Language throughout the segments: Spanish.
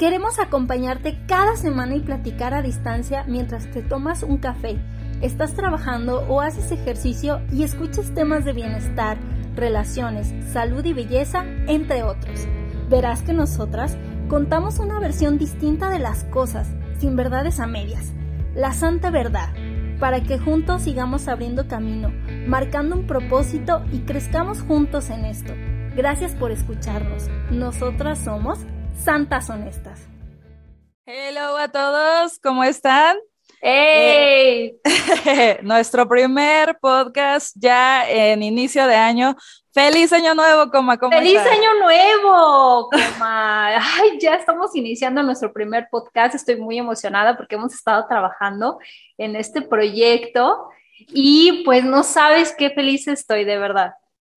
Queremos acompañarte cada semana y platicar a distancia mientras te tomas un café, estás trabajando o haces ejercicio y escuchas temas de bienestar, relaciones, salud y belleza, entre otros. Verás que nosotras contamos una versión distinta de las cosas, sin verdades a medias, la santa verdad, para que juntos sigamos abriendo camino, marcando un propósito y crezcamos juntos en esto. Gracias por escucharnos. Nosotras somos Santas Honestas. Hello a todos, ¿cómo están? ¡Hey! Eh, nuestro primer podcast ya en inicio de año. ¡Feliz año nuevo, coma! ¿Cómo ¡Feliz año nuevo, coma! Ay, ya estamos iniciando nuestro primer podcast. Estoy muy emocionada porque hemos estado trabajando en este proyecto y pues no sabes qué feliz estoy, de verdad.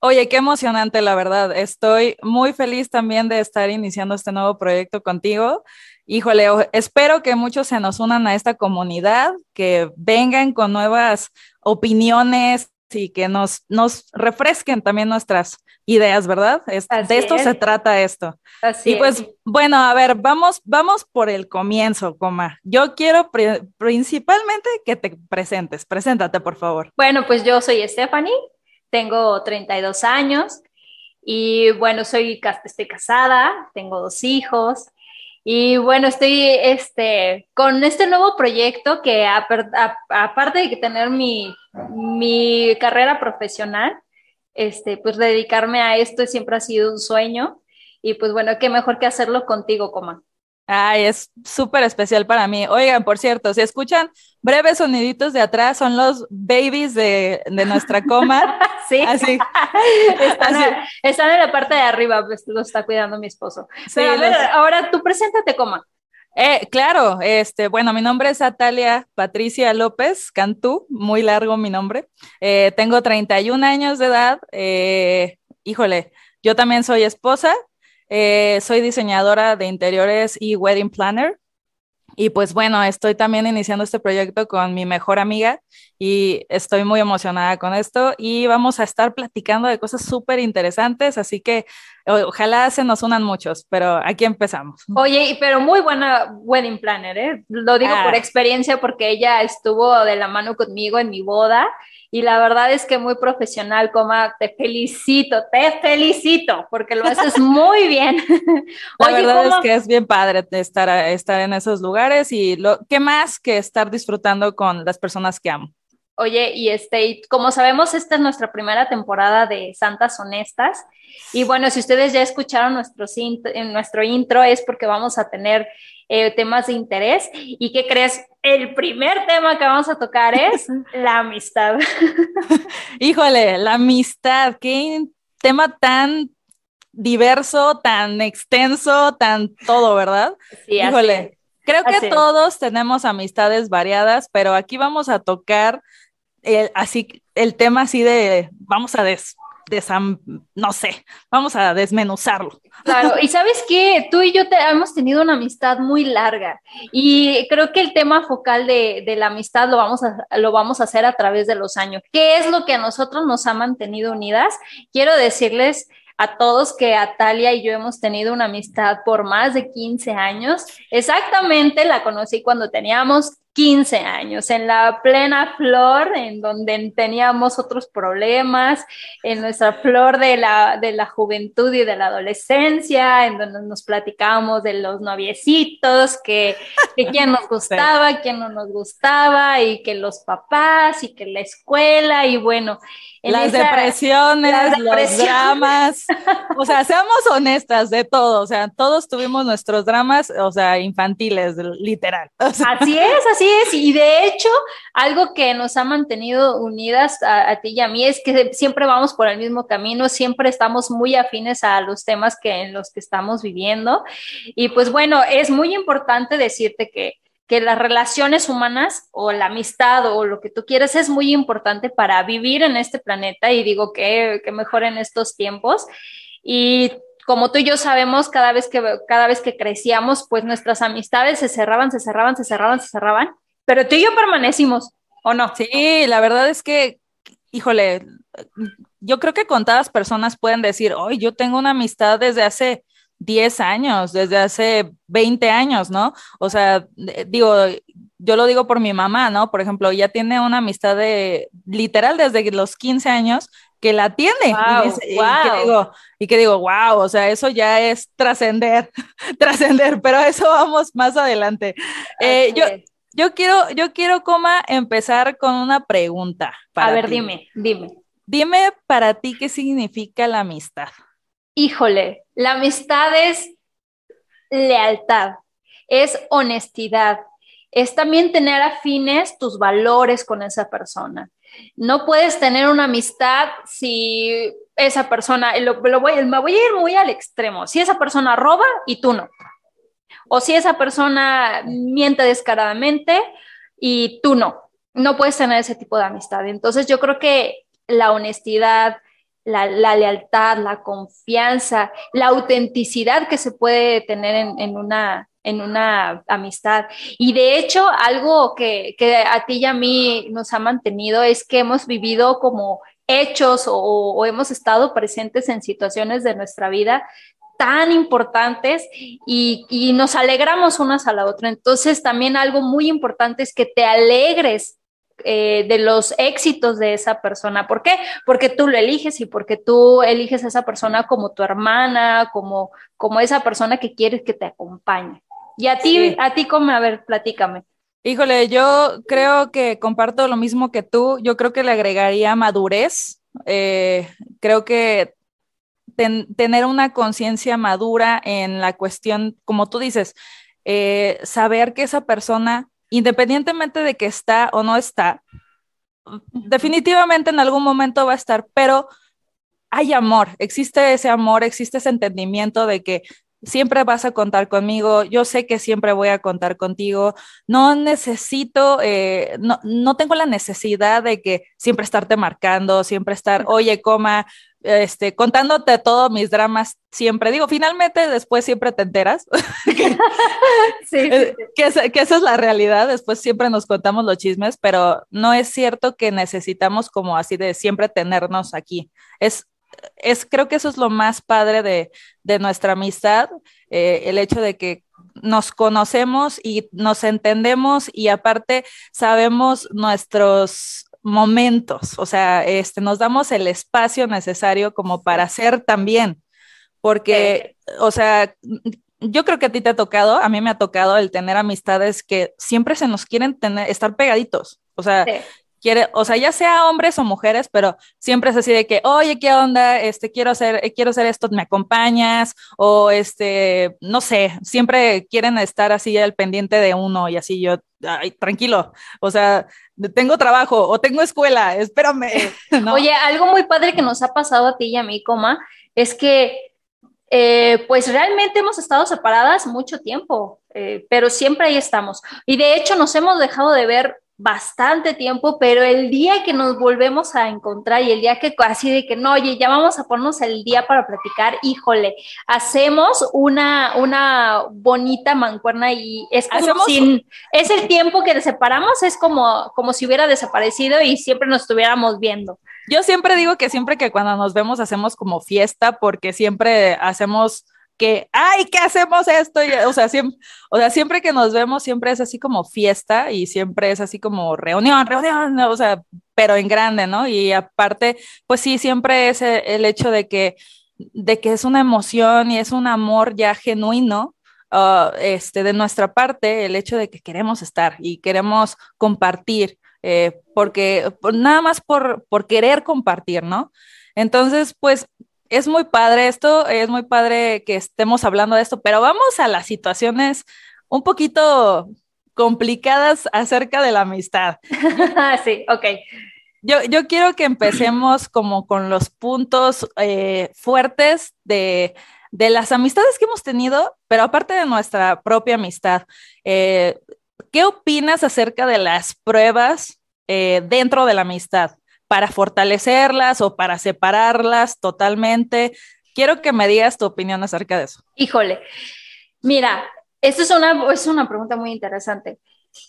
Oye, qué emocionante, la verdad. Estoy muy feliz también de estar iniciando este nuevo proyecto contigo. Híjole, espero que muchos se nos unan a esta comunidad, que vengan con nuevas opiniones y que nos, nos refresquen también nuestras ideas, ¿verdad? de esto se trata esto. Así y pues, bueno, a ver, vamos, vamos por el comienzo, coma. Yo quiero principalmente que te presentes. Preséntate, por favor. Bueno, pues yo soy Stephanie, tengo 32 años y bueno, soy, estoy casada, tengo dos hijos y bueno, estoy este, con este nuevo proyecto que aparte de tener mi, mi carrera profesional, este, pues dedicarme a esto siempre ha sido un sueño y pues bueno, qué mejor que hacerlo contigo, Coma. Ay, es súper especial para mí. Oigan, por cierto, si escuchan breves soniditos de atrás, son los babies de, nuestra coma. sí, así. Están, en la parte de arriba, pues lo está cuidando mi esposo. ahora tú preséntate, coma. Eh, claro, este, bueno, mi nombre es Atalia Patricia López Cantú, muy largo mi nombre. Eh, tengo 31 años de edad. Eh, híjole, yo también soy esposa, eh, soy diseñadora de interiores y wedding planner. Y pues bueno, estoy también iniciando este proyecto con mi mejor amiga y estoy muy emocionada con esto y vamos a estar platicando de cosas súper interesantes, así que ojalá se nos unan muchos, pero aquí empezamos. Oye, pero muy buena wedding planner, ¿eh? Lo digo por ah. experiencia porque ella estuvo de la mano conmigo en mi boda y la verdad es que muy profesional, coma, te felicito, te felicito, porque lo haces muy bien. la verdad es que es bien padre estar, estar en esos lugares y lo, ¿qué más que estar disfrutando con las personas que amo? Oye, y este, como sabemos, esta es nuestra primera temporada de Santas Honestas. Y bueno, si ustedes ya escucharon nuestro, en nuestro intro, es porque vamos a tener eh, temas de interés. ¿Y qué crees? El primer tema que vamos a tocar es la amistad. Híjole, la amistad, qué tema tan diverso, tan extenso, tan todo, ¿verdad? Sí, Híjole. Creo que todos tenemos amistades variadas, pero aquí vamos a tocar el, así el tema así de vamos a des, no sé, vamos a desmenuzarlo. Claro, y sabes que tú y yo hemos tenido una amistad muy larga y creo que el tema focal de, de, la amistad lo vamos, a, lo vamos a hacer a través de los años. ¿Qué es lo que a nosotros nos ha mantenido unidas? Quiero decirles a todos que Atalia y yo hemos tenido una amistad por más de 15 años. Exactamente la conocí cuando teníamos 15 años, en la plena flor, en donde teníamos otros problemas, en nuestra flor de la, de la juventud y de la adolescencia, en donde nos platicábamos de los noviecitos, que, que quién nos gustaba, quién no nos gustaba, y que los papás, y que la escuela, y bueno, las, depresiones, los dramas. O sea, seamos honestas de todo. O sea, todos tuvimos nuestros dramas, o sea, infantiles, literal. Así es, así es. Y de hecho, algo que nos ha mantenido unidas a, ti y a mí es que siempre vamos por el mismo camino, siempre estamos muy afines a los temas que en los que estamos viviendo. Y pues bueno, es muy importante decirte que que las relaciones humanas o la amistad o lo que tú quieres es muy importante para vivir en este planeta y digo que, que mejor en estos tiempos. Y como tú y yo sabemos, cada vez, que, cada vez que crecíamos, pues nuestras amistades se cerraban, se cerraban, se cerraban, se cerraban, pero tú y yo permanecimos, ¿o no? Sí, la verdad es que, híjole, yo creo que contadas personas pueden decir, hoy yo tengo una amistad desde hace 10 años, desde hace 20 años, ¿no? O sea, digo, yo lo digo por mi mamá, ¿no? Por ejemplo, ella tiene una amistad de literal desde los 15 años que la tiene. y, que digo, y que digo, wow, o sea, eso ya es trascender, trascender, pero a eso vamos más adelante. Eh, yo, yo quiero, yo quiero, coma, empezar con una pregunta. Para a ver, dime, dime. Dime para ti qué significa la amistad. Híjole, la amistad es lealtad, es honestidad, es también tener afines tus valores con esa persona. No puedes tener una amistad si esa persona, lo, voy, me voy a ir muy al extremo, si esa persona roba y tú no. O si esa persona miente descaradamente y tú no. No puedes tener ese tipo de amistad. Entonces yo creo que la honestidad, la, lealtad, la confianza, la autenticidad que se puede tener en, una, en una amistad. Y de hecho, algo que, a ti y a mí nos ha mantenido es que hemos vivido como hechos o, hemos estado presentes en situaciones de nuestra vida tan importantes y, y, nos alegramos unas a la otra. Entonces, también algo muy importante es que te alegres eh, de los éxitos de esa persona. ¿Por qué? Porque tú lo eliges y porque tú eliges a esa persona como tu hermana, como, como esa persona que quieres que te acompañe. Y a ti, a ti, como, a ver, platícame. Híjole, yo creo que comparto lo mismo que tú. Yo creo que le agregaría madurez. Eh, creo que tener una conciencia madura en la cuestión, como tú dices, eh, saber que esa persona independientemente de que está o no está, definitivamente en algún momento va a estar, pero hay amor, existe ese amor, existe ese entendimiento de que siempre vas a contar conmigo, yo sé que siempre voy a contar contigo, no necesito, eh, no, no tengo la necesidad de que siempre estarte marcando, siempre estar, oye, coma, este, contándote todos mis dramas siempre. Digo, finalmente después siempre te enteras que, sí, que, que, esa es la realidad. Después siempre nos contamos los chismes, pero no es cierto que necesitamos como así de siempre tenernos aquí. Es, es creo que eso es lo más padre de, de nuestra amistad, eh, el hecho de que nos conocemos y nos entendemos y aparte sabemos nuestros momentos, o sea, este, nos damos el espacio necesario como para ser también, porque, o sea, yo creo que a ti te ha tocado, a mí me ha tocado el tener amistades que siempre se nos quieren tener, estar pegaditos, o sea, quiere, o sea, ya sea hombres o mujeres, pero siempre es así de que, oye, ¿qué onda? Este, quiero hacer, quiero hacer esto, ¿me acompañas? O este, no sé, siempre quieren estar así al pendiente de uno y así yo, ay, tranquilo, o sea, tengo trabajo o tengo escuela, espérame. Oye, algo muy padre que nos ha pasado a ti y a mí, coma, es que eh, pues realmente hemos estado separadas mucho tiempo, eh, pero siempre ahí estamos. Y de hecho nos hemos dejado de ver bastante tiempo, pero el día que nos volvemos a encontrar y el día que así de que no, oye, ya vamos a ponernos el día para platicar, híjole, hacemos una, una bonita mancuerna y es como si es el tiempo que separamos, es como, como si hubiera desaparecido y siempre nos estuviéramos viendo. Yo siempre digo que siempre que cuando nos vemos hacemos como fiesta porque siempre hacemos que, ay, ¿qué hacemos esto? o, sea, siempre, o sea, siempre que nos vemos, siempre es así como fiesta y siempre es así como reunión, reunión, o sea, pero en grande, ¿no? Y aparte, pues sí, siempre es el hecho de que, de que es una emoción y es un amor ya genuino. Uh, este, de nuestra parte, el hecho de que queremos estar y queremos compartir, eh, porque nada más por, por querer compartir, ¿no? Entonces, pues es muy padre esto, es muy padre que estemos hablando de esto, pero vamos a las situaciones un poquito complicadas acerca de la amistad. sí, ok. Yo, yo, quiero que empecemos como con los puntos eh, fuertes de, de, las amistades que hemos tenido, pero aparte de nuestra propia amistad. Eh, ¿Qué opinas acerca de las pruebas eh, dentro de la amistad? Para fortalecerlas o para separarlas totalmente. Quiero que me digas tu opinión acerca de eso. Híjole, mira, esto es una, es una pregunta muy interesante.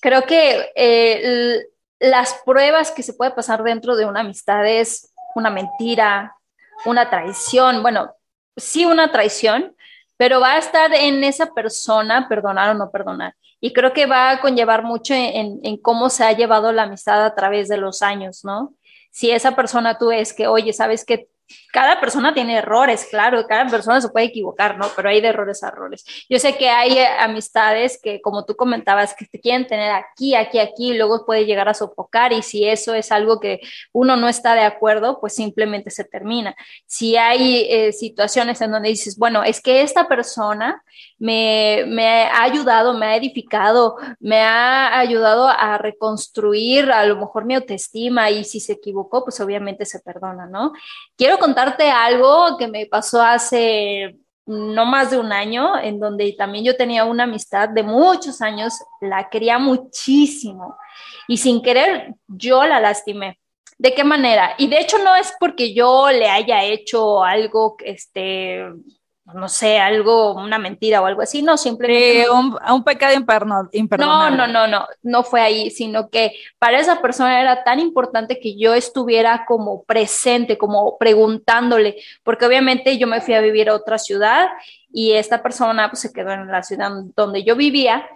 Creo que eh, las pruebas que se puede pasar dentro de una amistad es una mentira, una traición, bueno, sí una traición, pero va a estar en esa persona, perdonar o no perdonar. Y creo que va a conllevar mucho en, en, cómo se ha llevado la amistad a través de los años, ¿no? Si esa persona tú es que, oye, sabes que cada persona tiene errores, claro, cada persona se puede equivocar, ¿no? Pero hay de errores a errores. Yo sé que hay eh, amistades que, como tú comentabas, que te quieren tener aquí, aquí, aquí, y luego puede llegar a sofocar y si eso es algo que uno no está de acuerdo, pues simplemente se termina. Si hay eh, situaciones en donde dices, bueno, es que esta persona me, me ha ayudado, me ha edificado, me ha ayudado a reconstruir a lo mejor mi autoestima y si se equivocó, pues obviamente se perdona, ¿no? Quiero contarte algo que me pasó hace no más de un año, en donde también yo tenía una amistad de muchos años, la quería muchísimo y sin querer yo la lastimé. ¿De qué manera? Y de hecho no es porque yo le haya hecho algo, este, no sé, algo, una mentira o algo así, no, simplemente. un, un, pecado imperdonable. No, no, no, no, no fue ahí, sino que para esa persona era tan importante que yo estuviera como presente, como preguntándole, porque obviamente yo me fui a vivir a otra ciudad y esta persona pues, se quedó en la ciudad donde yo vivía.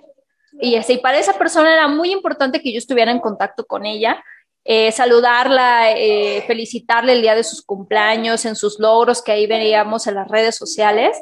Y, ese, y para esa persona era muy importante que yo estuviera en contacto con ella, eh, saludarla, eh, felicitarle el día de sus cumpleaños, en sus logros que ahí veíamos en las redes sociales.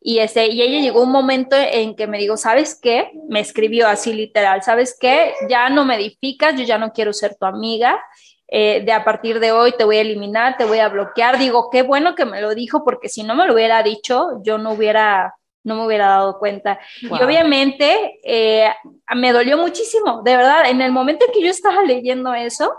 Y, ese, y ella llegó un momento en que me dijo, ¿sabes qué? Me escribió así literal, ¿sabes qué? Ya no me edificas, yo ya no quiero ser tu amiga. Eh, de a partir de hoy te voy a eliminar, te voy a bloquear. Digo, qué bueno que me lo dijo, porque si no me lo hubiera dicho, yo no hubiera no me hubiera dado cuenta. Y obviamente eh, me dolió muchísimo, de verdad, en el momento en que yo estaba leyendo eso,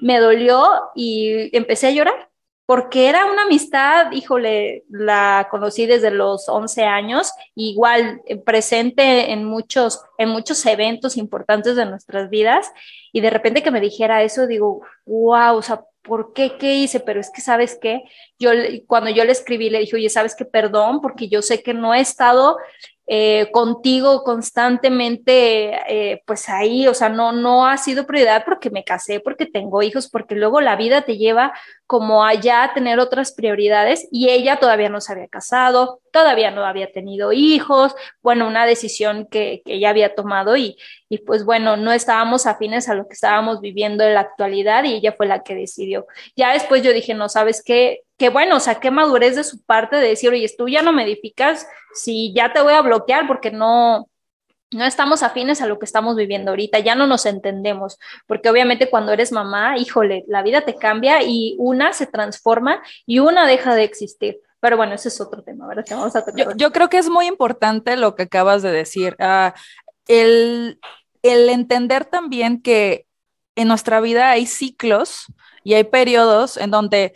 me dolió y empecé a llorar, porque era una amistad, híjole, la conocí desde los 11 años, igual eh, presente en muchos, en muchos eventos importantes de nuestras vidas, y de repente que me dijera eso, digo, wow, o sea, ¿por qué? ¿Qué hice? Pero es que, ¿sabes qué? Yo, cuando yo le escribí, le dije, oye, ¿sabes qué? Perdón, porque yo sé que no he estado eh, contigo constantemente, eh, pues ahí, o sea, no, no ha sido prioridad porque me casé, porque tengo hijos, porque luego la vida te lleva como allá a tener otras prioridades y ella todavía no se había casado, todavía no había tenido hijos, bueno, una decisión que, que ella había tomado y, y pues bueno, no estábamos afines a lo que estábamos viviendo en la actualidad y ella fue la que decidió. Ya después yo dije, no, ¿sabes qué? Qué bueno, o sea, qué madurez de su parte de decir, oye, tú ya no me edificas, si ya te voy a bloquear porque no, no estamos afines a lo que estamos viviendo ahorita, ya no nos entendemos, porque obviamente cuando eres mamá, híjole, la vida te cambia y una se transforma y una deja de existir. Pero bueno, ese es otro tema, ¿verdad? Que vamos a yo, yo, creo que es muy importante lo que acabas de decir. Uh, el, el entender también que en nuestra vida hay ciclos y hay periodos en donde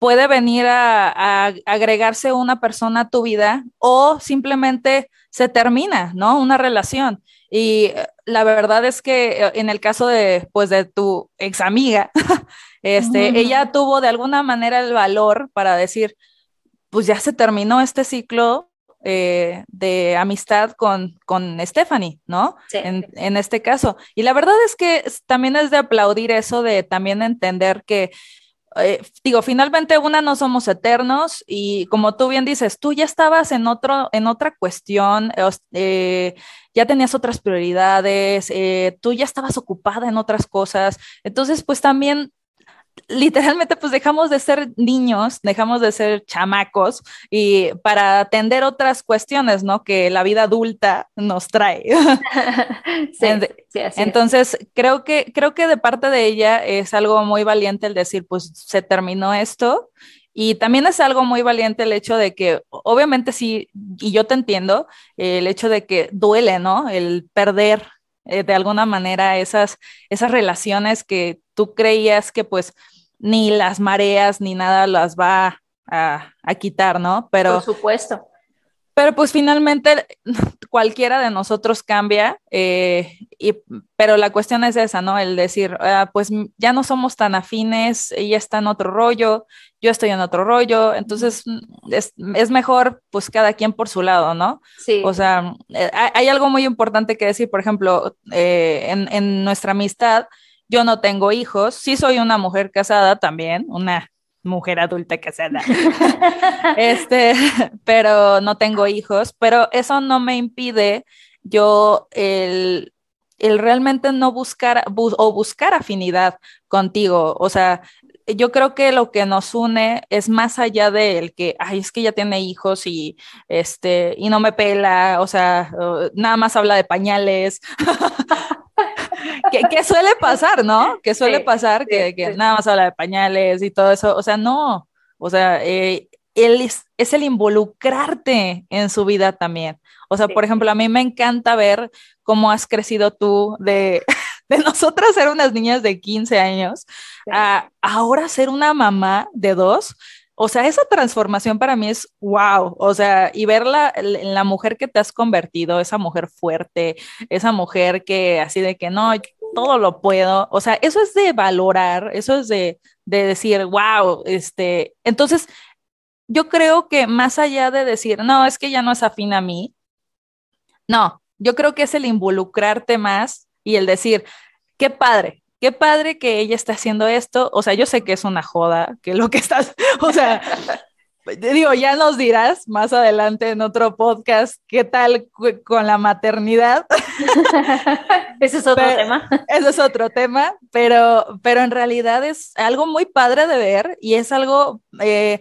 puede venir a, agregarse una persona a tu vida o simplemente se termina, ¿no? Una relación. Y eh, la verdad es que eh, en el caso de, pues, de tu ex amiga, este, ella tuvo de alguna manera el valor para decir, pues ya se terminó este ciclo, eh, de amistad con, con Stephanie, ¿no? En, en, este caso. Y la verdad es que también es de aplaudir eso, de también entender que, eh, digo, finalmente una no somos eternos y como tú bien dices, tú ya estabas en, otro, en otra cuestión, eh, ya tenías otras prioridades, tú ya estabas ocupada en otras cosas. Entonces, pues también literalmente pues dejamos de ser niños, dejamos de ser chamacos y para atender otras cuestiones, ¿no? Que la vida adulta nos trae. sí, sí, Entonces, creo que, creo que de parte de ella es algo muy valiente el decir, pues se terminó esto. Y también es algo muy valiente el hecho de que, obviamente sí, y yo te entiendo, el hecho de que duele, ¿no? El perder eh, de alguna manera esas, esas relaciones que tú creías que pues ni las mareas ni nada las va a, a quitar, ¿no? Pero, Por supuesto. Pero pues finalmente cualquiera de nosotros cambia, eh, y, pero la cuestión es esa, ¿no? El decir, ah, pues ya no somos tan afines, ella está en otro rollo, yo estoy en otro rollo, entonces es, es mejor pues cada quien por su lado, ¿no? Sí. O sea, eh, hay algo muy importante que decir, por ejemplo, eh, en, en nuestra amistad, yo no tengo hijos, sí soy una mujer casada también, una mujer adulta casada. este, pero no tengo hijos, pero eso no me impide yo el, el realmente no buscar o buscar afinidad contigo. O sea, yo creo que lo que nos une es más allá del que, ay, es que ya tiene hijos y este, y no me pela, o sea, nada más habla de pañales. que, suele pasar, ¿no? Que suele pasar que, nada más habla de pañales y todo eso. O sea, no. O sea, eh, él es, es, el involucrarte en su vida también. O sea, por ejemplo, a mí me encanta ver cómo has crecido tú de, de nosotras ser unas niñas de 15 años a ahora ser una mamá de dos. O sea, esa transformación para mí es wow. O sea, y verla en la mujer que te has convertido, esa mujer fuerte, esa mujer que así de que no, todo lo puedo. O sea, eso es de valorar, eso es de, de decir, wow, este, entonces yo creo que más allá de decir, no, es que ya no es afín a mí, no, yo creo que es el involucrarte más y el decir, qué padre, qué padre que ella está haciendo esto. O sea, yo sé que es una joda, que lo que estás, o sea, digo, ya nos dirás más adelante en otro podcast qué tal con la maternidad. ese es otro tema. Ese es otro tema, pero, pero en realidad es algo muy padre de ver y es algo eh,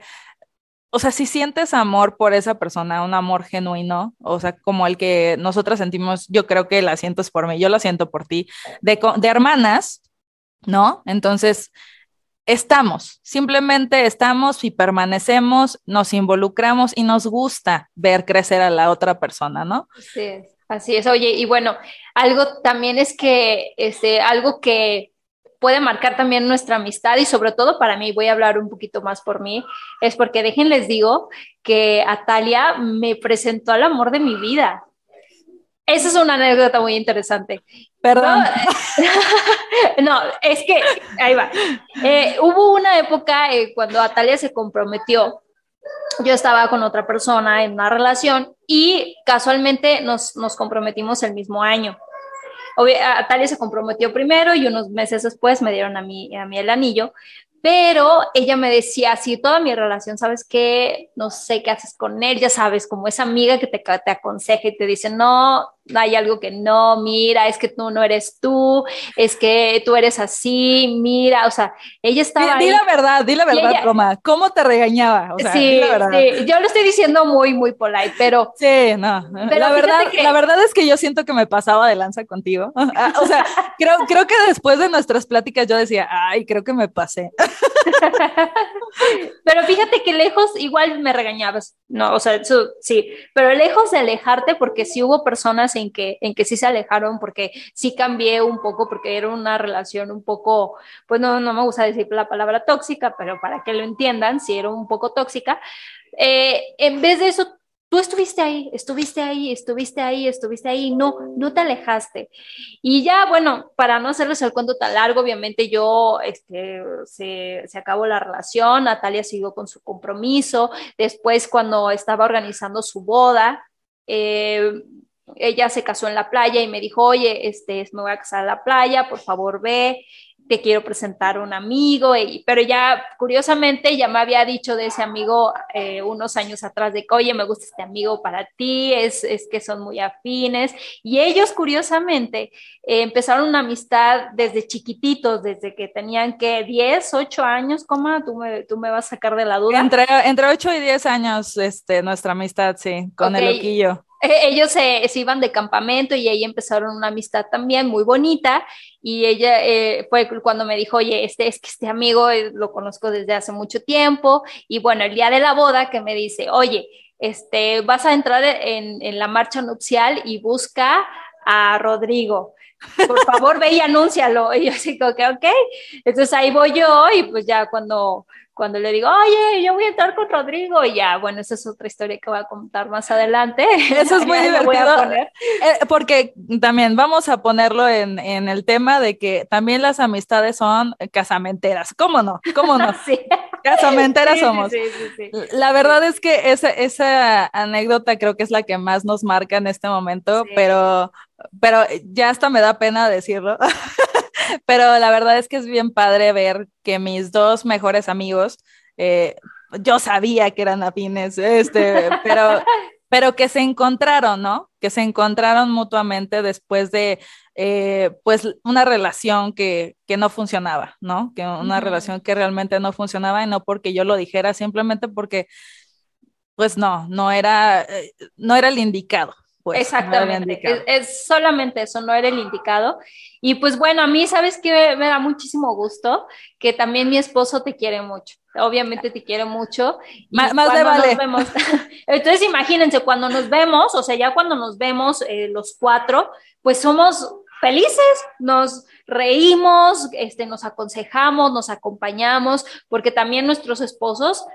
o sea, si sientes amor por esa persona, un amor genuino, o sea, como el que nosotras sentimos, yo creo que la sientes por mí, yo la siento por ti, de, de hermanas, ¿no? Entonces, estamos, simplemente estamos y permanecemos, nos involucramos y nos gusta ver crecer a la otra persona, ¿no? Sí, así es. Oye, y bueno, algo también es que, este, algo que puede marcar también nuestra amistad y sobre todo para mí, voy a hablar un poquito más por mí, es porque déjenles digo que Atalia me presentó al amor de mi vida. Esa es una anécdota muy interesante. Perdón. No, es que, ahí va. Eh, hubo una época eh, cuando Atalia se comprometió, yo estaba con otra persona en una relación y casualmente nos, nos comprometimos el mismo año. Talia se comprometió primero y unos meses después me dieron a mí, a mí el anillo, pero ella me decía, sí, toda mi relación, ¿sabes qué? No sé qué haces con él, ya sabes, como esa amiga que te, te aconseja y te dice, no, hay algo que no, mira, es que tú no eres tú, es que tú eres así, mira, o sea, ella estaba. Di, la verdad, di la verdad, Roma, ¿cómo te regañaba? O sea, sí, sí, yo lo estoy diciendo muy, muy polite, pero. Sí, no, la, verdad, la verdad es que yo siento que me pasaba de lanza contigo. Ah, o sea, creo, creo que después de nuestras pláticas yo decía, ay, creo que me pasé. pero fíjate que lejos igual me regañabas, no, o sea, eso, sí, pero lejos de alejarte, porque sí hubo personas en que, en que sí se alejaron, porque sí cambié un poco, porque era una relación un poco, pues no, no me gusta decir la palabra tóxica, pero para que lo entiendan, sí era un poco tóxica. Eh, en vez de eso, tú estuviste ahí, estuviste ahí, estuviste ahí, estuviste ahí, no, no te alejaste. Y ya, bueno, para no hacerles el cuento tan largo, obviamente yo, este, se, se acabó la relación, Natalia siguió con su compromiso, después cuando estaba organizando su boda, eh, ella se casó en la playa y me dijo, oye, este, me voy a casar en la playa, por favor ve, te quiero presentar un amigo, pero ya curiosamente ya me había dicho de ese amigo eh, unos años atrás de que, oye, me gusta este amigo para ti, es, es que son muy afines, y ellos curiosamente eh, empezaron una amistad desde chiquititos, desde que tenían que 10, 8 años, ¿cómo? Tú me, tú me vas a sacar de la duda. Entre, entre 8 y 10 años, este, nuestra amistad, sí, con el loquillo. Ellos se, iban de campamento y ahí empezaron una amistad también muy bonita y ella eh, fue cuando me dijo, oye, este es que este amigo eh, lo conozco desde hace mucho tiempo y bueno, el día de la boda que me dice, oye, este, vas a entrar en, en la marcha nupcial y busca a Rodrigo. Por favor, ve y anúncialo. Y yo así como que, ok. Entonces ahí voy yo y pues ya cuando cuando le digo, oye, yo voy a entrar con Rodrigo, y ya, bueno, esa es otra historia que voy a contar más adelante. Eso es muy divertido. Eh, porque también vamos a ponerlo en, en, el tema de que también las amistades son casamenteras. ¿Cómo no? ¿Cómo no? sí. Casamenteras somos. Sí, sí, la verdad es que esa, esa anécdota creo que es la que más nos marca en este momento, pero, pero ya hasta me da pena decirlo. Pero la verdad es que es bien padre ver que mis dos mejores amigos eh, yo sabía que eran afines, este, pero, pero que se encontraron, ¿no? Que se encontraron mutuamente después de, eh, pues, una relación que, que, no funcionaba, ¿no? Que una relación que realmente no funcionaba y no porque yo lo dijera, simplemente porque, pues, no, no era, eh, no era el indicado. Pues, Exactamente, es, solamente eso, no era el indicado. Y pues bueno, a mí, ¿sabes qué? Me da muchísimo gusto que también mi esposo te quiere mucho obviamente te quiero mucho. más, de vale. Vemos, entonces imagínense, cuando nos vemos, o sea, ya cuando nos vemos eh, los cuatro, pues somos felices, nos reímos, este, nos aconsejamos, nos acompañamos, porque también nuestros esposos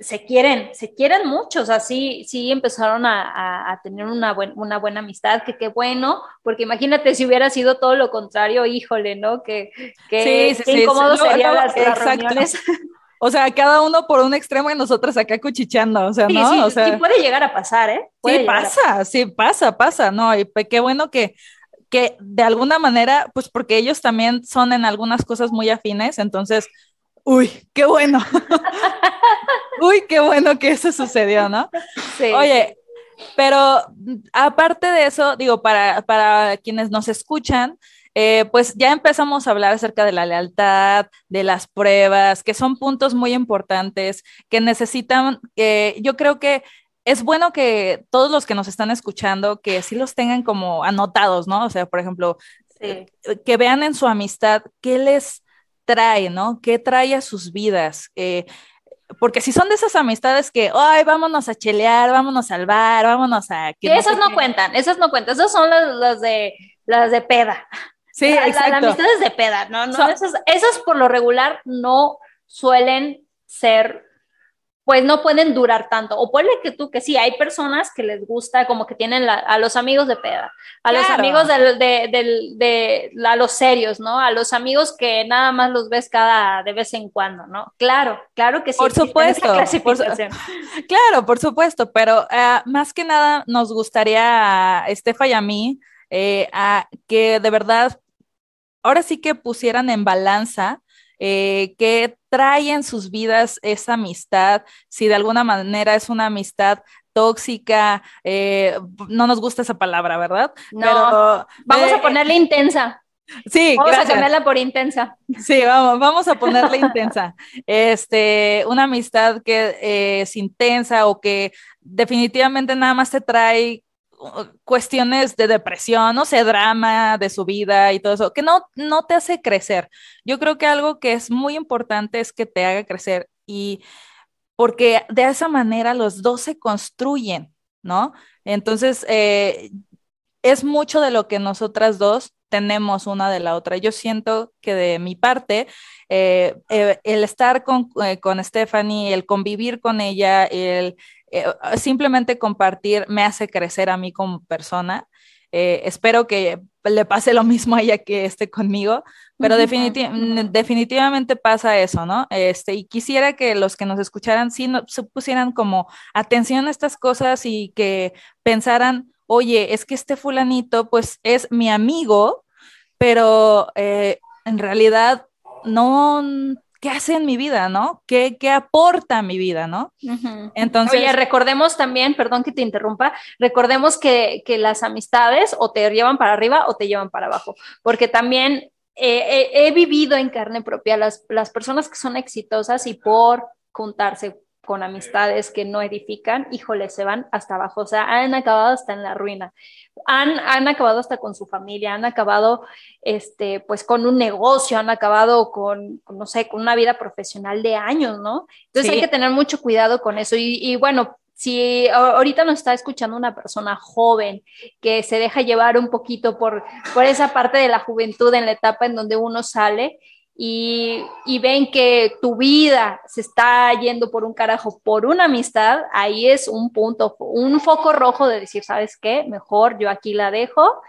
se quieren, se quieren mucho, o sea, sí, sí empezaron a, tener una, una buena amistad, que qué bueno, porque imagínate si hubiera sido todo lo contrario, híjole, ¿no? Que, que sí, sí, incómodo serían las, reuniones. O sea, cada uno por un extremo y nosotros acá cuchicheando, o sea, ¿no? Sí, o sea, sí puede llegar a pasar, ¿eh? sí, pasa, sí, pasa, pasa, ¿no? Y qué bueno que, que de alguna manera, pues porque ellos también son en algunas cosas muy afines, entonces, uy, qué bueno. uy, qué bueno que eso sucedió, ¿no? Sí. Oye, pero aparte de eso, digo, para, para quienes nos escuchan, eh, pues ya empezamos a hablar acerca de la lealtad, de las pruebas, que son puntos muy importantes, que necesitan, eh, yo creo que es bueno que todos los que nos están escuchando, que sí los tengan como anotados, ¿no? O sea, por ejemplo, eh, que vean en su amistad qué les trae, ¿no? ¿Qué trae a sus vidas? porque si son de esas amistades que, ay, vámonos a chelear, vámonos al bar, vámonos a... Que esas no, cuentan, esas no cuentan, esas son las, de las de peda. Sí, la, exacto. La, amistad es de peda, ¿no? no esas, por lo regular no suelen ser, pues no pueden durar tanto. O puede que tú, que sí, hay personas que les gusta, como que tienen a los amigos de peda, a los amigos de, de, a los serios, ¿no? A los amigos que nada más los ves cada de vez en cuando, ¿no? Claro, claro que sí. Por supuesto. claro, por supuesto, pero uh, más que nada nos gustaría a Estefa y a mí eh, a que de verdad, ahora sí que pusieran en balanza eh, que trae en sus vidas esa amistad, si de alguna manera es una amistad tóxica, eh, no nos gusta esa palabra, ¿verdad? No, vamos a ponerle intensa. Sí, vamos a cambiarla por intensa. Sí, vamos, vamos a ponerle intensa. Este, una amistad que es intensa o que definitivamente nada más te trae cuestiones de depresión, no sé, drama de su vida y todo eso, que no, no te hace crecer. Yo creo que algo que es muy importante es que te haga crecer y porque de esa manera los dos se construyen, ¿no? Entonces, eh, es mucho de lo que nosotras dos tenemos una de la otra. Yo siento que de mi parte, eh, eh, el estar con, con Stephanie, el convivir con ella, el eh, simplemente compartir me hace crecer a mí como persona. Eh, espero que le pase lo mismo a ella que esté conmigo, pero definitivamente pasa eso, ¿no? Este, y quisiera que los que nos escucharan sí no, se pusieran como atención a estas cosas y que pensaran, oye, es que este fulanito pues es mi amigo, pero eh, en realidad no ¿qué hace en mi vida, no? ¿Qué, qué aporta a mi vida, no? Entonces... Oye, recordemos también, perdón que te interrumpa, recordemos que, que, las amistades o te llevan para arriba o te llevan para abajo, porque también he vivido en carne propia las, las personas que son exitosas y por juntarse con amistades que no edifican, híjole, se van hasta abajo, o sea, han acabado hasta en la ruina, han, han acabado hasta con su familia, han acabado, este, pues con un negocio, han acabado con, no sé, con una vida profesional de años, ¿no? Entonces hay que tener mucho cuidado con eso. Y, y bueno, si ahorita nos está escuchando una persona joven que se deja llevar un poquito por, por esa parte de la juventud en la etapa en donde uno sale, y, ven que tu vida se está yendo por un carajo por una amistad, ahí es un punto, un foco rojo de decir, ¿sabes qué? Mejor yo aquí la dejo.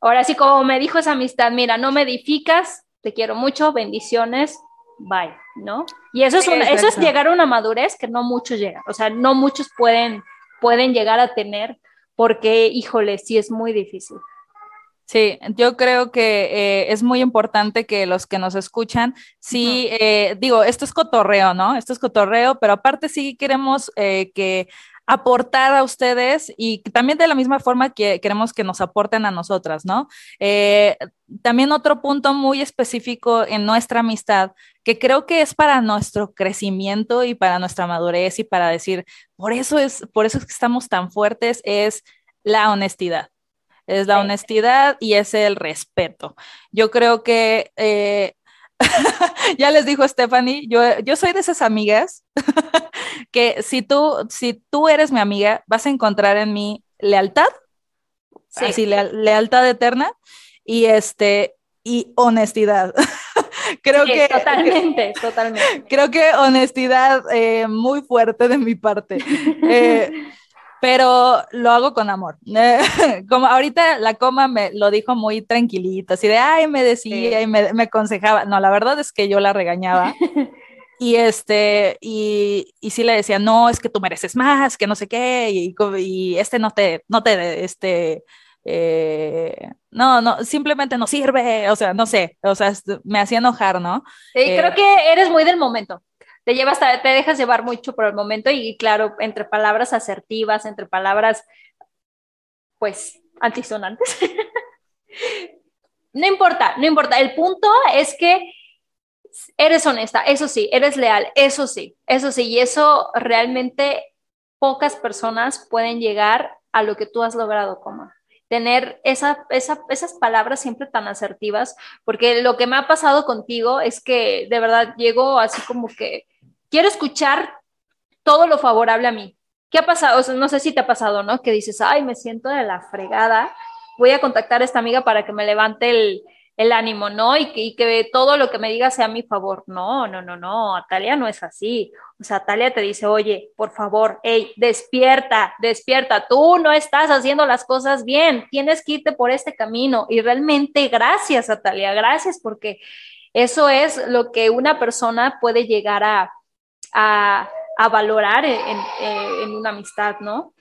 Ahora sí, como me dijo esa amistad, mira, no me edificas, te quiero mucho, bendiciones, bye, ¿no? Y eso es, eso es llegar a una madurez que no muchos llegan, o sea, no muchos pueden, pueden llegar a tener porque, híjole, sí es muy difícil. Sí, yo creo que eh, es muy importante que los que nos escuchan, sí, eh, digo, esto es cotorreo, ¿no? Esto es cotorreo, pero aparte sí queremos eh, que aportar a ustedes y también de la misma forma que queremos que nos aporten a nosotras, ¿no? también otro punto muy específico en nuestra amistad, que creo que es para nuestro crecimiento y para nuestra madurez y para decir, por eso es, por eso es que estamos tan fuertes, es la honestidad es la honestidad y es el respeto. Yo creo que, eh, ya les dijo Stephanie, yo, yo soy de esas amigas que si tú, si tú eres mi amiga, vas a encontrar en mí lealtad, sí. así lealtad eterna y este y honestidad. creo que totalmente, totalmente. Creo que honestidad eh, muy fuerte de mi parte. Eh, pero lo hago con amor. Como ahorita la coma me lo dijo muy tranquilito, así de, ay, me decía y me, me, aconsejaba. No, la verdad es que yo la regañaba. y este, y, y sí le decía, no, es que tú mereces más, que no sé qué, y, y este no te, no te, este, eh, no, no, simplemente no sirve, o sea, no sé, o sea, me hacía enojar, ¿no? Sí, eh, creo que eres muy del momento te llevas, te dejas llevar mucho por el momento y claro, entre palabras asertivas, entre palabras, pues, antisonantes. no importa, no importa. El punto es que eres honesta, eso sí, eres leal, eso sí, eso sí, y eso realmente pocas personas pueden llegar a lo que tú has logrado como tener esa, esa, esas palabras siempre tan asertivas, porque lo que me ha pasado contigo es que de verdad llego así como que quiero escuchar todo lo favorable a mí. ¿Qué ha pasado? no sé si te ha pasado, ¿no? Que dices, ay, me siento de la fregada, voy a contactar a esta amiga para que me levante el, el ánimo, ¿no? Y que, que, todo lo que me diga sea a mi favor. No, no, no, no, Atalia no es así. O sea, Atalia te dice, oye, por favor, hey, despierta, despierta, tú no estás haciendo las cosas bien, tienes que irte por este camino. Y realmente, gracias, Atalia, gracias, porque eso es lo que una persona puede llegar a, a, a valorar en, en, una amistad, ¿no?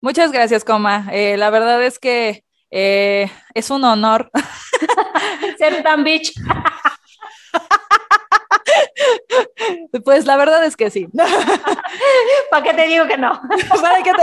Muchas gracias, Coma. Eh, la verdad es que eh, es un honor ser tan bitch. Pues la verdad es que sí. ¿Para qué te digo que no? ¿Para qué te...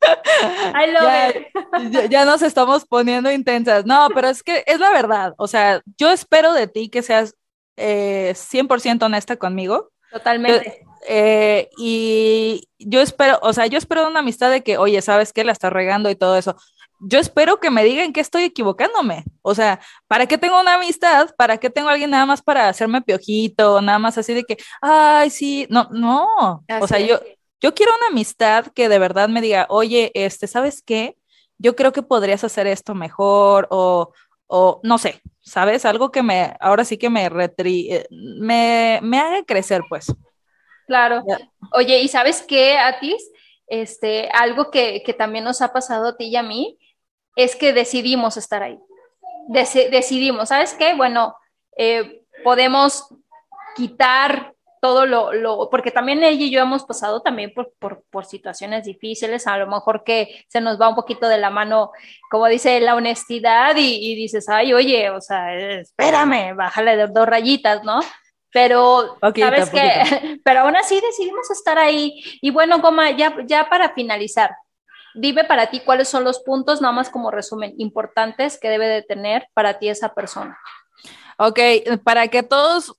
ya, nos estamos poniendo intensas. No, pero es que es la verdad. O sea, yo espero de ti que seas eh, 100% honesta conmigo. Totalmente. Eh, y yo espero, o sea, yo espero una amistad de que, oye, ¿sabes qué? La está regando y todo eso. Yo espero que me digan que estoy equivocándome. O sea, ¿para qué tengo una amistad? ¿Para qué tengo a alguien nada más para hacerme piojito? Nada más así de que, ay, sí, no, no. o sea, yo, yo quiero una amistad que de verdad me diga, oye, este, ¿sabes qué? Yo creo que podrías hacer esto mejor o, o no sé, ¿sabes? Algo que me, ahora sí que me, retri, eh, me, me haga crecer, pues. Claro. Oye, ¿y sabes qué, Atis? Este, algo que, que, también nos ha pasado a ti y a mí es que decidimos estar ahí. decidimos, ¿sabes qué? Bueno, eh, podemos quitar todo lo, lo, porque también ella y yo hemos pasado también por, por, por, situaciones difíciles, a lo mejor que se nos va un poquito de la mano, como dice, la honestidad y, y dices, ay, oye, o sea, espérame, bájale de dos rayitas, ¿no? Pero, ¿sabes qué? Pero aún así decidimos estar ahí. Y bueno, Goma, ya, ya para finalizar, dime para ti cuáles son los puntos, nada más como resumen, importantes que debe de tener para ti esa persona. Ok, para que todos uh,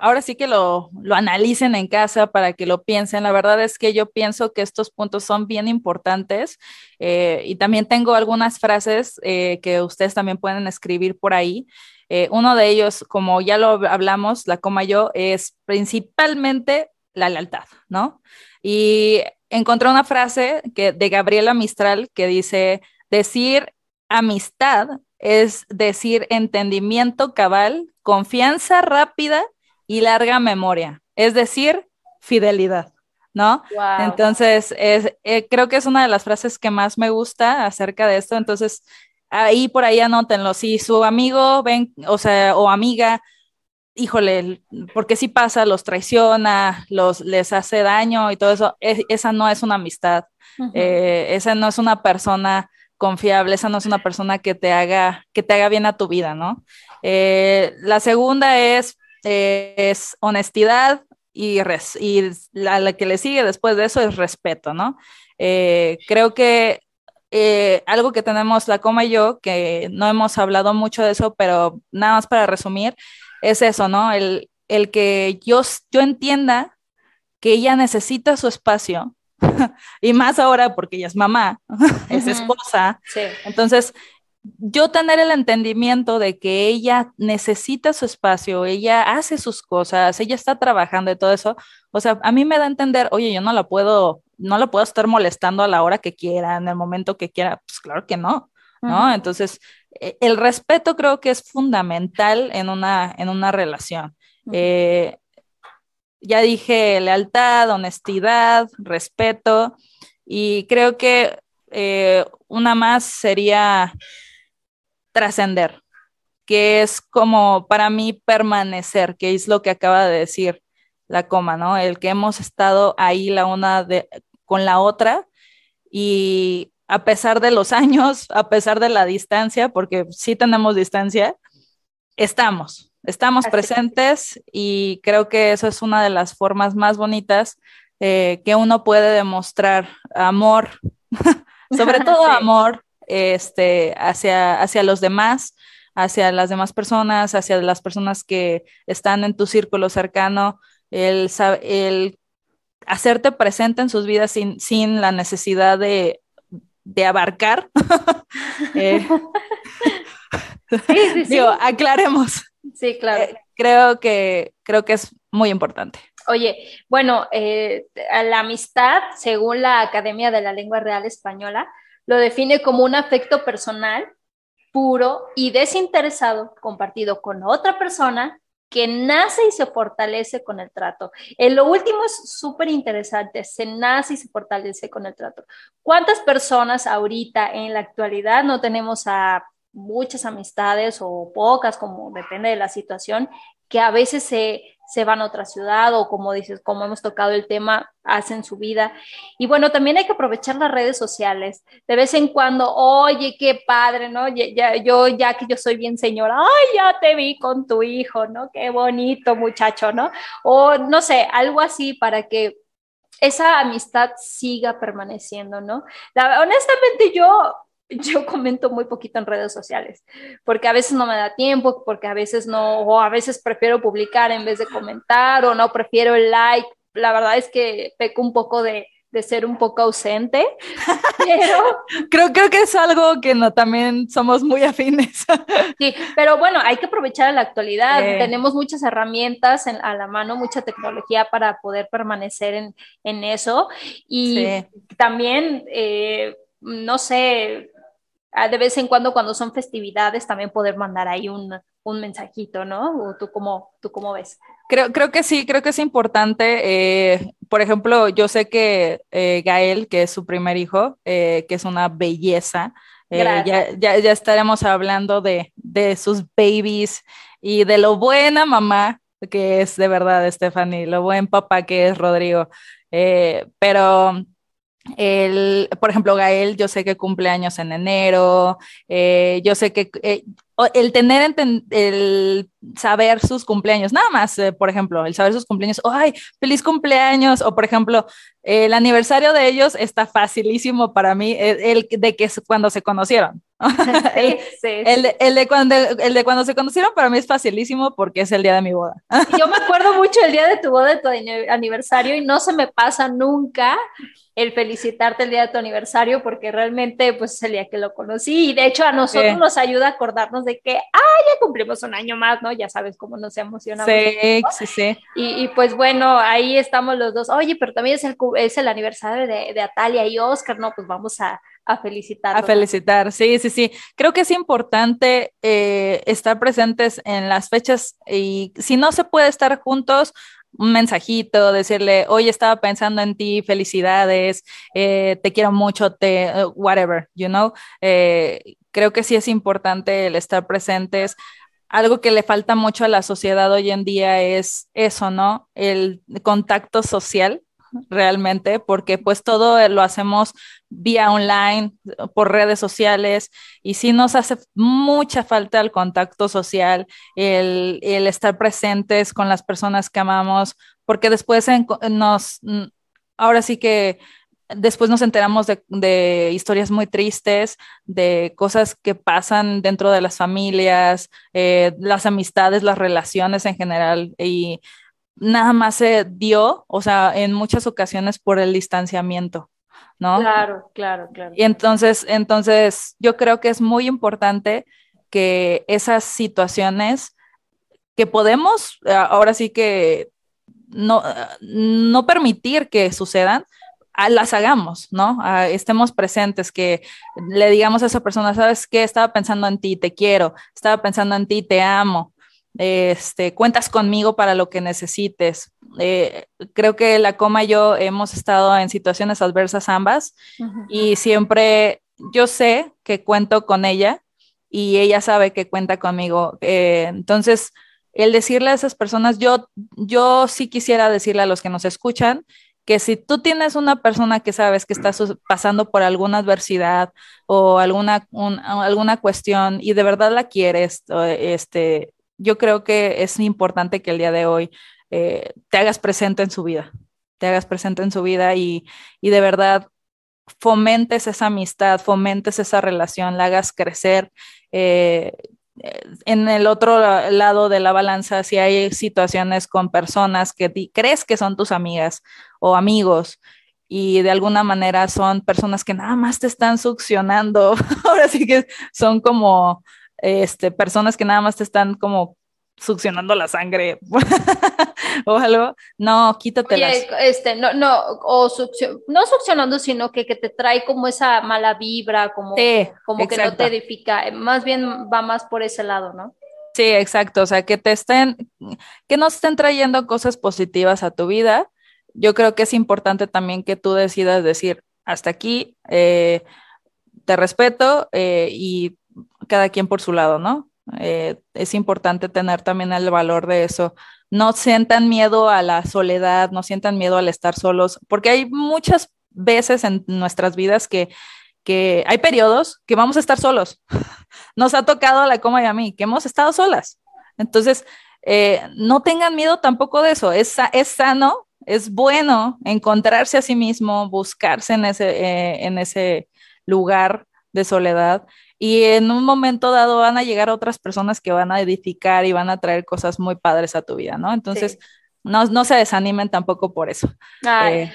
ahora sí que lo, lo, analicen en casa, para que lo piensen, la verdad es que yo pienso que estos puntos son bien importantes eh, y también tengo algunas frases eh, que ustedes también pueden escribir por ahí. Eh, uno de ellos, como ya lo hablamos, la coma yo, es principalmente la lealtad, ¿no? Y encontré una frase que, de Gabriela Mistral que dice, decir amistad es decir entendimiento cabal, confianza rápida y larga memoria, es decir, fidelidad, ¿no? Entonces, es, eh, creo que es una de las frases que más me gusta acerca de esto, entonces, ahí por ahí anótenlo, si su amigo ven, o sea, o amiga híjole, porque si pasa, los traiciona, los, les hace daño y todo eso, esa no es una amistad, eh, esa no es una persona confiable, esa no es una persona que te haga, que te haga bien a tu vida, ¿no? Eh, la segunda es, es honestidad y, y la, que le sigue después de eso es respeto, ¿no? Eh, creo que algo que tenemos la coma y yo, que no hemos hablado mucho de eso, pero nada más para resumir, es eso, ¿no? El, el que yo, yo entienda que ella necesita su espacio, y más ahora porque ella es mamá, es esposa. Sí. Entonces, yo tener el entendimiento de que ella necesita su espacio, ella hace sus cosas, ella está trabajando y todo eso, o sea, a mí me da a entender, oye, yo no la puedo, no la puedo estar molestando a la hora que quiera, en el momento que quiera, pues claro que no, ¿no? Entonces, e, el respeto creo que es fundamental en una, en una relación. Eh, ya dije lealtad, honestidad, respeto, y creo que eh, una más sería trascender, que es como para mí permanecer, que es lo que acaba de decir la coma, ¿no? El que hemos estado ahí la una con la otra y a pesar de los años, a pesar de la distancia, porque sí tenemos distancia, estamos, estamos presentes y creo que eso es una de las formas más bonitas eh, que uno puede demostrar amor, sobre todo amor este, hacia, hacia los demás, hacia las demás personas, hacia las personas que están en tu círculo cercano, el, el hacerte presente en sus vidas sin, sin la necesidad de de abarcar. Eh, sí, sí, sí. aclaremos. Sí, claro. Eh, creo, que, creo que es muy importante. Oye, bueno, eh, la amistad, según la Academia de la Lengua Real Española, lo define como un afecto personal, puro y desinteresado compartido con otra persona que nace y se fortalece con el trato. En lo último es súper interesante, se nace y se fortalece con el trato. ¿Cuántas personas ahorita en la actualidad no tenemos a muchas amistades o pocas, como depende de la situación, que a veces se, se van a otra ciudad o como dices, como hemos tocado el tema, hacen su vida. Y bueno, también hay que aprovechar las redes sociales. De vez en cuando, oye, qué padre, ¿no? Ya, yo, ya que yo soy bien señora, ay, ya te vi con tu hijo, ¿no? Qué bonito muchacho, ¿no? O no sé, algo así para que esa amistad siga permaneciendo, ¿no? honestamente yo yo comento muy poquito en redes sociales, porque a veces no me da tiempo, porque a veces no, o a veces prefiero publicar en vez de comentar, o no prefiero el like. La verdad es que peco un poco de, ser un poco ausente, pero... creo, creo que es algo que no, también somos muy afines. sí, pero bueno, hay que aprovechar la actualidad. Tenemos muchas herramientas a la mano, mucha tecnología para poder permanecer en, eso. Y también, eh, no sé, de vez en cuando cuando son festividades también poder mandar ahí un, un mensajito, ¿no? ¿O tú cómo, tú cómo ves? Creo, creo que sí, creo que es importante. Eh, por ejemplo, yo sé que eh, Gael, que es su primer hijo, eh, que es una belleza, ya, ya, ya, estaremos hablando de, de, sus babies y de lo buena mamá que es de verdad Stephanie, lo buen papá que es Rodrigo. pero el, por ejemplo, Gael, yo sé que cumple años en enero, eh, yo sé que eh, el tener, el saber sus cumpleaños, nada más, eh, por ejemplo, el saber sus cumpleaños, ¡ay, feliz cumpleaños! O por ejemplo, el aniversario de ellos está facilísimo para mí, el, de que es cuando se conocieron. el, el, de cuando, el de cuando se conocieron para mí es facilísimo porque es el día de mi boda. Yo me acuerdo mucho el día de tu boda, de tu aniversario, y no se me pasa nunca el felicitarte el día de tu aniversario porque realmente pues es el día que lo conocí y de hecho a nosotros nos ayuda a acordarnos de que, ah, ya cumplimos un año más, ¿no? Ya sabes cómo nos emocionamos. Sí, sí, sí. Y, pues bueno, ahí estamos los dos. Oye, pero también es el, es el aniversario de, de Atalia y Oscar, ¿no? Pues vamos a, a felicitar. A felicitar, sí, sí, sí. Creo que es importante eh, estar presentes en las fechas y si no se puede estar juntos, un mensajito, decirle, hoy estaba pensando en ti, felicidades, eh, te quiero mucho, te, whatever, you know. Eh, creo que sí es importante el estar presentes algo que le falta mucho a la sociedad hoy en día es eso, ¿no? El contacto social realmente, porque pues todo lo hacemos vía online, por redes sociales, y sí nos hace mucha falta el contacto social, el, el estar presentes con las personas que amamos, porque después nos, ahora sí que después nos enteramos de, historias muy tristes, de cosas que pasan dentro de las familias, eh, las amistades, las relaciones en general, y nada más se dio, o sea, en muchas ocasiones por el distanciamiento. ¿No? Claro, claro, claro. Y entonces, entonces, yo creo que es muy importante que esas situaciones que podemos, ahora sí que no, no permitir que sucedan, las hagamos, ¿no? estemos presentes, que le digamos a esa persona, ¿sabes qué? Estaba pensando en ti, te quiero, estaba pensando en ti, te amo, este, cuentas conmigo para lo que necesites. Eh, creo que la coma y yo hemos estado en situaciones adversas ambas y siempre yo sé que cuento con ella y ella sabe que cuenta conmigo. Eh, entonces, el decirle a esas personas, yo, yo sí quisiera decirle a los que nos escuchan que si tú tienes una persona que sabes que está pasando por alguna adversidad o alguna, alguna cuestión y de verdad la quieres, este, yo creo que es importante que el día de hoy eh, te hagas presente en su vida, te hagas presente en su vida y, y de verdad fomentes esa amistad, fomentes esa relación, la hagas crecer. Eh, en el otro lado de la balanza, si hay situaciones con personas que crees que son tus amigas o amigos y de alguna manera son personas que nada más te están succionando, ahora sí que son como este, personas que nada más te están como succionando la sangre o algo, no, quítatelas. este, no, no, o no succionando, sino que, que, te trae como esa mala vibra, como, como que no te edifica, más bien va más por ese lado, ¿no? Sí, exacto, o sea, que te estén, que no estén trayendo cosas positivas a tu vida. Yo creo que es importante también que tú decidas decir, hasta aquí, eh, te respeto eh, y cada quien por su lado, ¿no? Eh, es importante tener también el valor de eso. No sientan miedo a la soledad, no sientan miedo al estar solos, porque hay muchas veces en nuestras vidas que, que hay periodos que vamos a estar solos. Nos ha tocado la coma y a mí, que hemos estado solas. Entonces, eh, no tengan miedo tampoco de eso. Es, es sano, es bueno encontrarse a sí mismo, buscarse en ese, eh, en ese lugar de soledad y en un momento dado van a llegar otras personas que van a edificar y van a traer cosas muy padres a tu vida, ¿no? Entonces, no, no, se desanimen tampoco por eso. Eh,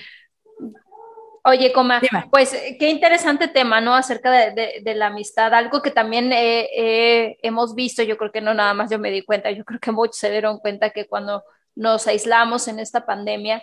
Oye, Coma, pues qué interesante tema, ¿no? Acerca de, de, la amistad, algo que también hemos visto, yo creo que no nada más yo me di cuenta, yo creo que muchos se dieron cuenta que cuando nos aislamos en esta pandemia,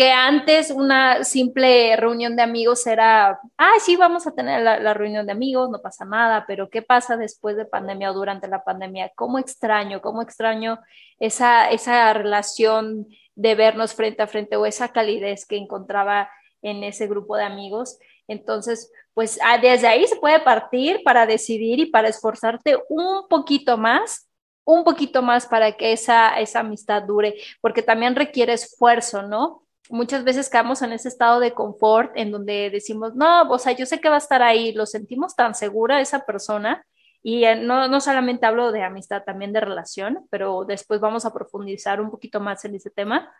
que antes una simple reunión de amigos era, ah, sí, vamos a tener la, reunión de amigos, no pasa nada, pero ¿qué pasa después de pandemia o durante la pandemia? ¿Cómo extraño, cómo extraño esa, esa relación de vernos frente a frente o esa calidez que encontraba en ese grupo de amigos? Entonces, pues ah, desde ahí se puede partir para decidir y para esforzarte un poquito más un poquito más para que esa, esa amistad dure, porque también requiere esfuerzo, ¿no? Muchas veces quedamos en ese estado de confort en donde decimos, no, o sea, yo sé que va a estar ahí, lo sentimos tan segura esa persona, y eh, no, no solamente hablo de amistad, también de relación, pero después vamos a profundizar un poquito más en ese tema.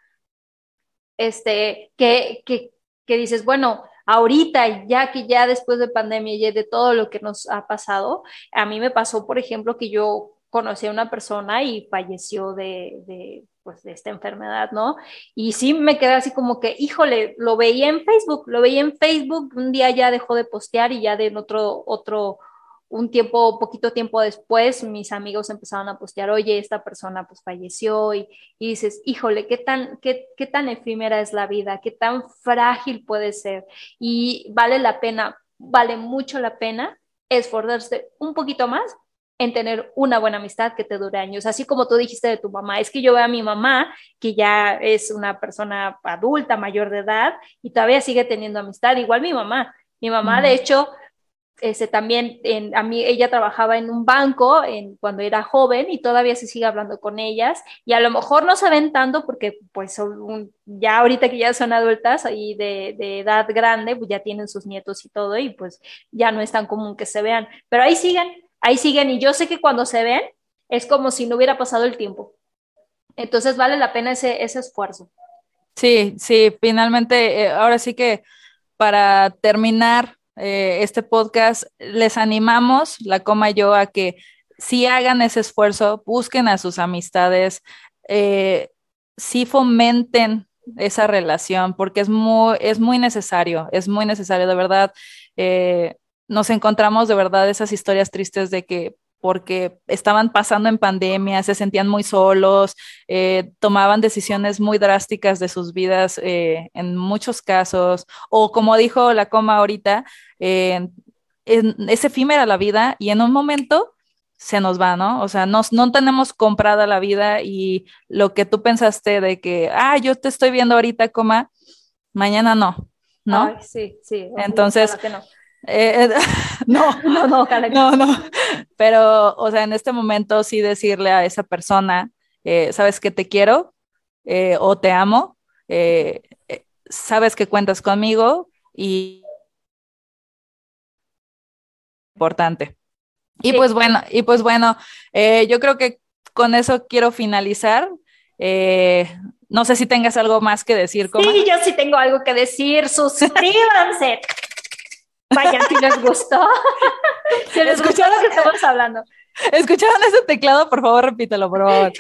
Este, que, que, que dices, bueno, ahorita, ya que ya después de pandemia y de todo lo que nos ha pasado, a mí me pasó, por ejemplo, que yo conocí a una persona y falleció de, pues, de esta enfermedad, ¿no? Y sí me quedé así como que, híjole, lo veía en Facebook, lo veía en Facebook, un día ya dejó de postear y ya de otro, otro, un tiempo, poquito tiempo después, mis amigos empezaron a postear, oye, esta persona pues falleció y, y dices, híjole, ¿qué tan, qué, qué tan efímera es la vida, qué tan frágil puede ser y vale la pena, vale mucho la pena esforzarse un poquito más en tener una buena amistad que te dure años. Así como tú dijiste de tu mamá, es que yo veo a mi mamá, que ya es una persona adulta, mayor de edad, y todavía sigue teniendo amistad, igual mi mamá. Mi mamá, de hecho, este, también en, a mí ella trabajaba en un banco en, cuando era joven y todavía se sigue hablando con ellas y a lo mejor no se ven tanto porque pues son ya ahorita que ya son adultas y de, de, edad grande, pues ya tienen sus nietos y todo y pues ya no es tan común que se vean, pero ahí siguen, ahí siguen y yo sé que cuando se ven es como si no hubiera pasado el tiempo. Entonces vale la pena ese, esfuerzo. Sí, sí, finalmente, eh, ahora sí que para terminar eh, este podcast, les animamos, la coma yo, a que si hagan ese esfuerzo, busquen a sus amistades, eh, si fomenten esa relación, porque es muy, es muy necesario, es muy necesario, de verdad. Eh, nos encontramos de verdad esas historias tristes de que porque estaban pasando en pandemia, se sentían muy solos, eh, tomaban decisiones muy drásticas de sus vidas eh, en muchos casos, o como dijo la coma ahorita, eh, es efímera la vida y en un momento se nos va, ¿no? O sea, no tenemos comprada la vida y lo que tú pensaste de que, ah, yo te estoy viendo ahorita, coma, mañana no, ¿no? sí, sí. Entonces, eh, no, no, no, no, no. Pero, o sea, en este momento sí decirle a esa persona, eh, sabes que te quiero eh, o te amo, sabes que cuentas conmigo y importante. Y pues bueno, y pues bueno, yo creo que con eso quiero finalizar. no sé si tengas algo más que decir. Sí, yo sí tengo algo que decir. Suscríbanse. Vaya, si les gustó. si les gustó lo que estamos hablando. ¿Escucharon ese teclado? Por favor, repítelo, por favor.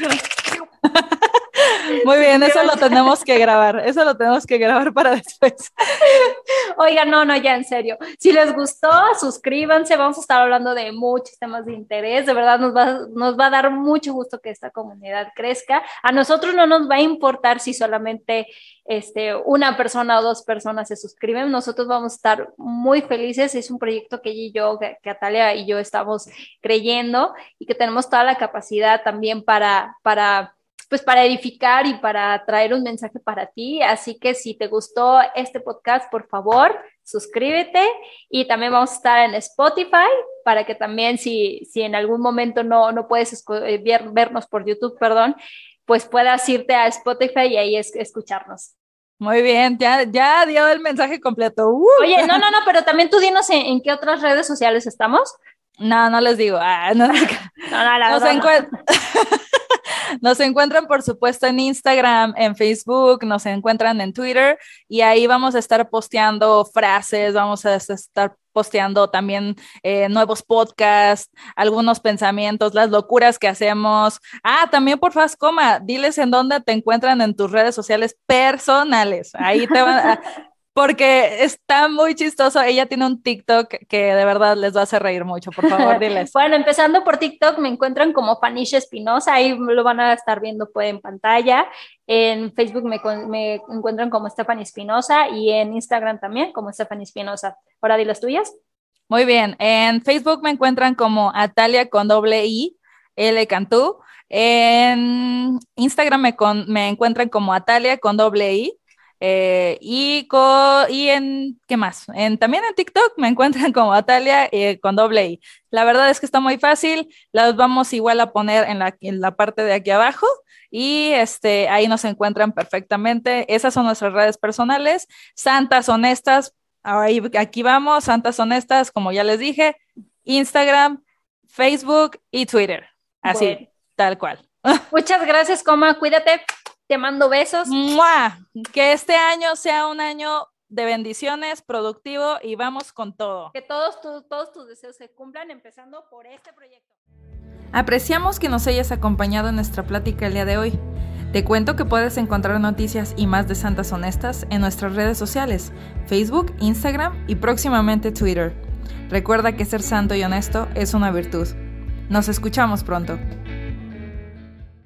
Muy bien, eso lo tenemos que grabar, eso lo tenemos que grabar para después. Oiga, no, no, ya en serio. Si les gustó, suscríbanse, vamos a estar hablando de muchos temas de interés, de verdad nos va, nos va a dar mucho gusto que esta comunidad crezca. A nosotros no nos va a importar si solamente este, una persona o dos personas se suscriben, nosotros vamos a estar muy felices, es un proyecto que ella y yo, que Atalia y yo estamos creyendo y que tenemos toda la capacidad también para, para pues para edificar y para traer un mensaje para ti. Así que si te gustó este podcast, por favor, suscríbete y también vamos a estar en Spotify para que también si, si en algún momento no, no puedes eh, vernos por YouTube, perdón, pues puedas irte a Spotify y ahí escucharnos. Muy bien, ya, ya dio el mensaje completo. Uh. Oye, no, no, no, pero también tú dinos en, qué otras redes sociales estamos. No, no les digo. Ah, no, no, no, la verdad, nos encuentran, por supuesto, en Instagram, en Facebook, nos encuentran en Twitter y ahí vamos a estar posteando frases, vamos a estar posteando también eh, nuevos podcasts, algunos pensamientos, las locuras que hacemos. Ah, también por Fascoma, diles en dónde te encuentran en tus redes sociales personales. Ahí te van porque está muy chistoso. Ella tiene un TikTok que de verdad les va a hacer reír mucho. Por favor, diles. bueno, empezando por TikTok, me encuentran como Fanish Espinosa. Ahí lo van a estar viendo pues, en pantalla. En Facebook me, me encuentran como Stephanie Espinosa y en Instagram también como Stephanie Espinosa. Ahora di las tuyas. Muy bien. En Facebook me encuentran como Atalia con doble I, L Cantú. En Instagram me, me encuentran como Atalia con doble I. Eh, y, y en, ¿qué más? En, también en TikTok me encuentran como Atalia eh, con doble I. La verdad es que está muy fácil, las vamos igual a poner en la, en la parte de aquí abajo y este, ahí nos encuentran perfectamente. Esas son nuestras redes personales, santas, honestas, ahí, aquí vamos, santas, honestas, como ya les dije, Instagram, Facebook y Twitter. Así, tal cual. Muchas gracias, Coma, cuídate. Te mando besos. Que este año sea un año de bendiciones, productivo y vamos con todo. Que todos, todos tus deseos se cumplan, empezando por este proyecto. Apreciamos que nos hayas acompañado en nuestra plática el día de hoy. Te cuento que puedes encontrar noticias y más de Santas Honestas en nuestras redes sociales, Facebook, Instagram y próximamente Twitter. Recuerda que ser santo y honesto es una virtud. Nos escuchamos pronto.